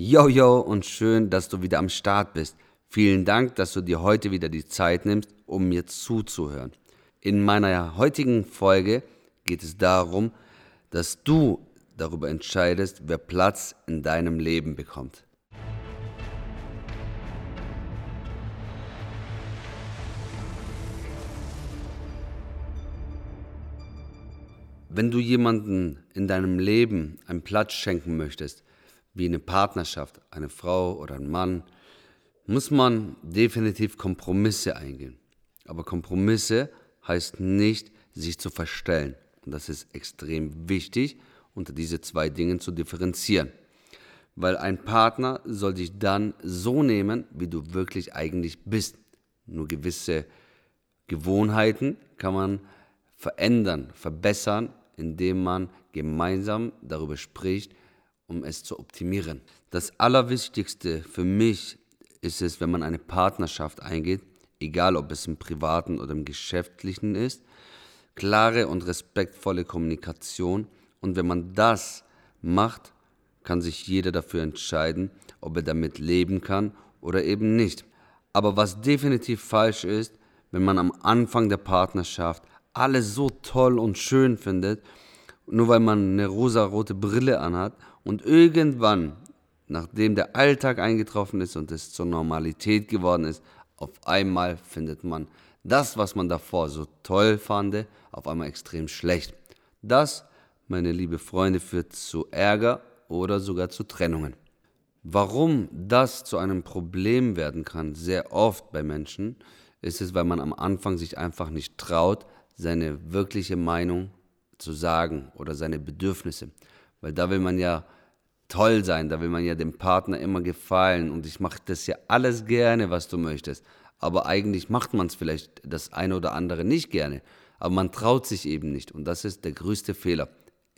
Yo und schön, dass du wieder am Start bist. Vielen Dank, dass du dir heute wieder die Zeit nimmst, um mir zuzuhören. In meiner heutigen Folge geht es darum, dass du darüber entscheidest, wer Platz in deinem Leben bekommt. Wenn du jemanden in deinem Leben einen Platz schenken möchtest, wie eine Partnerschaft, eine Frau oder ein Mann, muss man definitiv Kompromisse eingehen. Aber Kompromisse heißt nicht, sich zu verstellen. Und das ist extrem wichtig, unter diese zwei Dinge zu differenzieren. Weil ein Partner soll dich dann so nehmen, wie du wirklich eigentlich bist. Nur gewisse Gewohnheiten kann man verändern, verbessern, indem man gemeinsam darüber spricht, um es zu optimieren. Das Allerwichtigste für mich ist es, wenn man eine Partnerschaft eingeht, egal ob es im privaten oder im geschäftlichen ist, klare und respektvolle Kommunikation. Und wenn man das macht, kann sich jeder dafür entscheiden, ob er damit leben kann oder eben nicht. Aber was definitiv falsch ist, wenn man am Anfang der Partnerschaft alles so toll und schön findet, nur weil man eine rosa-rote Brille anhat und irgendwann, nachdem der Alltag eingetroffen ist und es zur Normalität geworden ist, auf einmal findet man das, was man davor so toll fand, auf einmal extrem schlecht. Das, meine liebe Freunde, führt zu Ärger oder sogar zu Trennungen. Warum das zu einem Problem werden kann, sehr oft bei Menschen, ist es, weil man am Anfang sich einfach nicht traut, seine wirkliche Meinung zu sagen oder seine Bedürfnisse. Weil da will man ja toll sein, da will man ja dem Partner immer gefallen und ich mache das ja alles gerne, was du möchtest. Aber eigentlich macht man es vielleicht das eine oder andere nicht gerne. Aber man traut sich eben nicht und das ist der größte Fehler.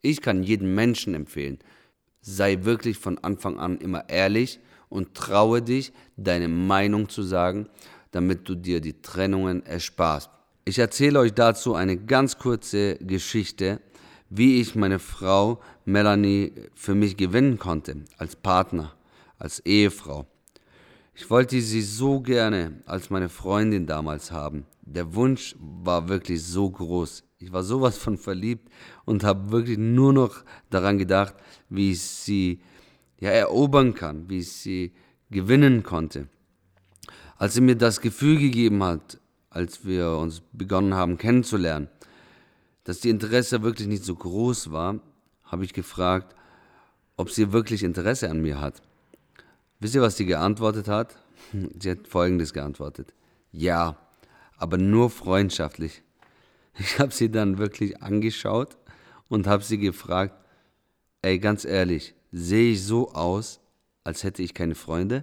Ich kann jedem Menschen empfehlen, sei wirklich von Anfang an immer ehrlich und traue dich, deine Meinung zu sagen, damit du dir die Trennungen ersparst. Ich erzähle euch dazu eine ganz kurze Geschichte, wie ich meine Frau Melanie für mich gewinnen konnte, als Partner, als Ehefrau. Ich wollte sie so gerne als meine Freundin damals haben. Der Wunsch war wirklich so groß. Ich war sowas von verliebt und habe wirklich nur noch daran gedacht, wie ich sie ja, erobern kann, wie ich sie gewinnen konnte. Als sie mir das Gefühl gegeben hat, als wir uns begonnen haben kennenzulernen, dass die Interesse wirklich nicht so groß war, habe ich gefragt, ob sie wirklich Interesse an mir hat. Wisst ihr, was sie geantwortet hat? Sie hat Folgendes geantwortet. Ja, aber nur freundschaftlich. Ich habe sie dann wirklich angeschaut und habe sie gefragt, ey, ganz ehrlich, sehe ich so aus, als hätte ich keine Freunde?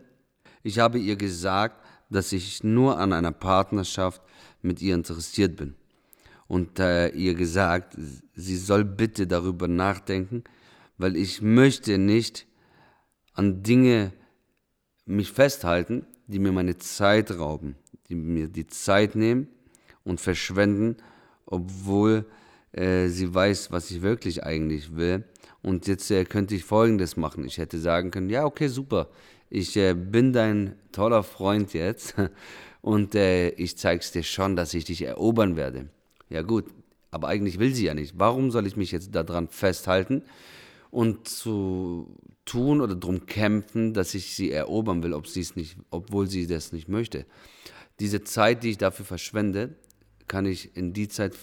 Ich habe ihr gesagt, dass ich nur an einer Partnerschaft mit ihr interessiert bin und äh, ihr gesagt, sie soll bitte darüber nachdenken, weil ich möchte nicht an Dinge mich festhalten, die mir meine Zeit rauben, die mir die Zeit nehmen und verschwenden, obwohl äh, sie weiß, was ich wirklich eigentlich will. Und jetzt äh, könnte ich Folgendes machen. Ich hätte sagen können, ja, okay, super. Ich äh, bin dein toller Freund jetzt und äh, ich zeig's dir schon, dass ich dich erobern werde. Ja gut, aber eigentlich will sie ja nicht. Warum soll ich mich jetzt daran festhalten und zu tun oder darum kämpfen, dass ich sie erobern will, ob sie es nicht, obwohl sie das nicht möchte? Diese Zeit, die ich dafür verschwende, kann ich in die Zeit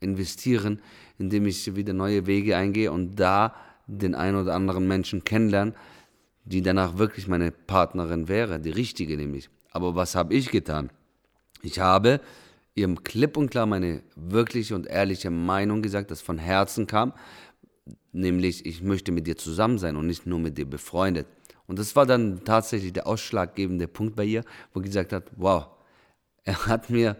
investieren, indem ich wieder neue Wege eingehe und da den einen oder anderen Menschen kennenlerne, die danach wirklich meine Partnerin wäre, die richtige nämlich. Aber was habe ich getan? Ich habe ihrem klipp und klar meine wirkliche und ehrliche Meinung gesagt, das von Herzen kam, nämlich ich möchte mit dir zusammen sein und nicht nur mit dir befreundet. Und das war dann tatsächlich der ausschlaggebende Punkt bei ihr, wo sie gesagt hat, wow, er hat mir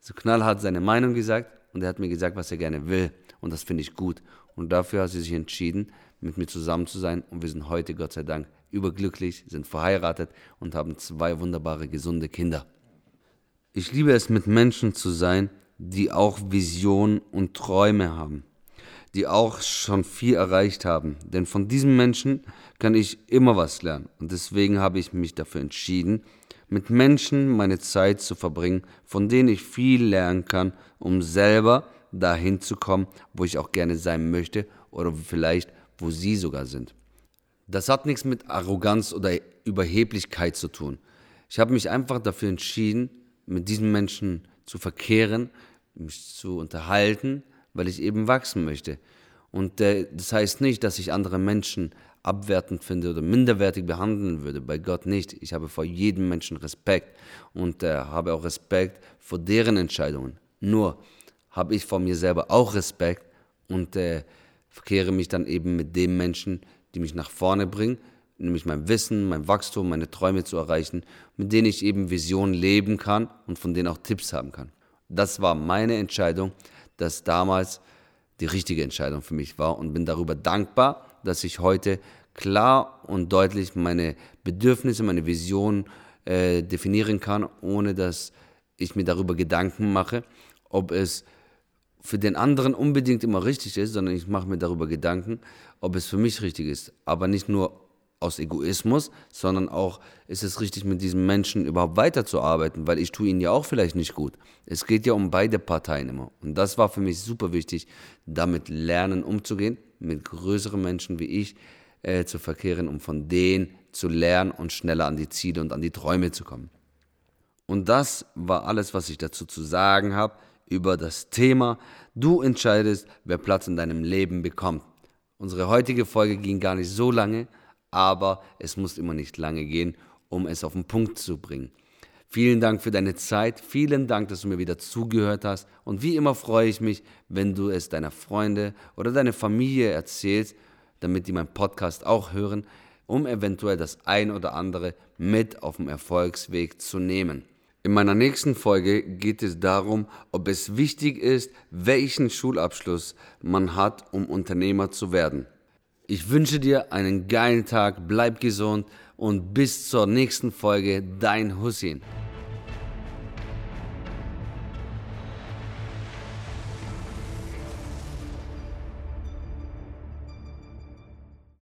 so knallhart seine Meinung gesagt und er hat mir gesagt, was er gerne will. Und das finde ich gut. Und dafür hat sie sich entschieden, mit mir zusammen zu sein. Und wir sind heute, Gott sei Dank, überglücklich, sind verheiratet und haben zwei wunderbare, gesunde Kinder. Ich liebe es, mit Menschen zu sein, die auch Visionen und Träume haben, die auch schon viel erreicht haben. Denn von diesen Menschen kann ich immer was lernen. Und deswegen habe ich mich dafür entschieden, mit Menschen meine Zeit zu verbringen, von denen ich viel lernen kann, um selber dahin zu kommen, wo ich auch gerne sein möchte oder vielleicht wo sie sogar sind. Das hat nichts mit Arroganz oder Überheblichkeit zu tun. Ich habe mich einfach dafür entschieden, mit diesen Menschen zu verkehren, mich zu unterhalten, weil ich eben wachsen möchte. Und äh, das heißt nicht, dass ich andere Menschen abwertend finde oder minderwertig behandeln würde. Bei Gott nicht. Ich habe vor jedem Menschen Respekt und äh, habe auch Respekt vor deren Entscheidungen. Nur habe ich vor mir selber auch Respekt und äh, verkehre mich dann eben mit den Menschen, die mich nach vorne bringen, nämlich mein Wissen, mein Wachstum, meine Träume zu erreichen, mit denen ich eben Visionen leben kann und von denen auch Tipps haben kann. Das war meine Entscheidung, das damals die richtige Entscheidung für mich war und bin darüber dankbar, dass ich heute klar und deutlich meine Bedürfnisse, meine Visionen äh, definieren kann, ohne dass ich mir darüber Gedanken mache, ob es für den anderen unbedingt immer richtig ist, sondern ich mache mir darüber Gedanken, ob es für mich richtig ist. Aber nicht nur aus Egoismus, sondern auch, ist es richtig, mit diesem Menschen überhaupt weiterzuarbeiten, weil ich tue ihn ja auch vielleicht nicht gut. Es geht ja um beide Parteien immer. Und das war für mich super wichtig, damit lernen umzugehen, mit größeren Menschen wie ich äh, zu verkehren, um von denen zu lernen und schneller an die Ziele und an die Träume zu kommen. Und das war alles, was ich dazu zu sagen habe über das Thema Du entscheidest, wer Platz in deinem Leben bekommt. Unsere heutige Folge ging gar nicht so lange, aber es muss immer nicht lange gehen, um es auf den Punkt zu bringen. Vielen Dank für deine Zeit, vielen Dank, dass du mir wieder zugehört hast und wie immer freue ich mich, wenn du es deiner Freunde oder deiner Familie erzählst, damit die meinen Podcast auch hören, um eventuell das ein oder andere mit auf dem Erfolgsweg zu nehmen. In meiner nächsten Folge geht es darum, ob es wichtig ist, welchen Schulabschluss man hat, um Unternehmer zu werden. Ich wünsche dir einen geilen Tag, bleib gesund und bis zur nächsten Folge, dein Hussein.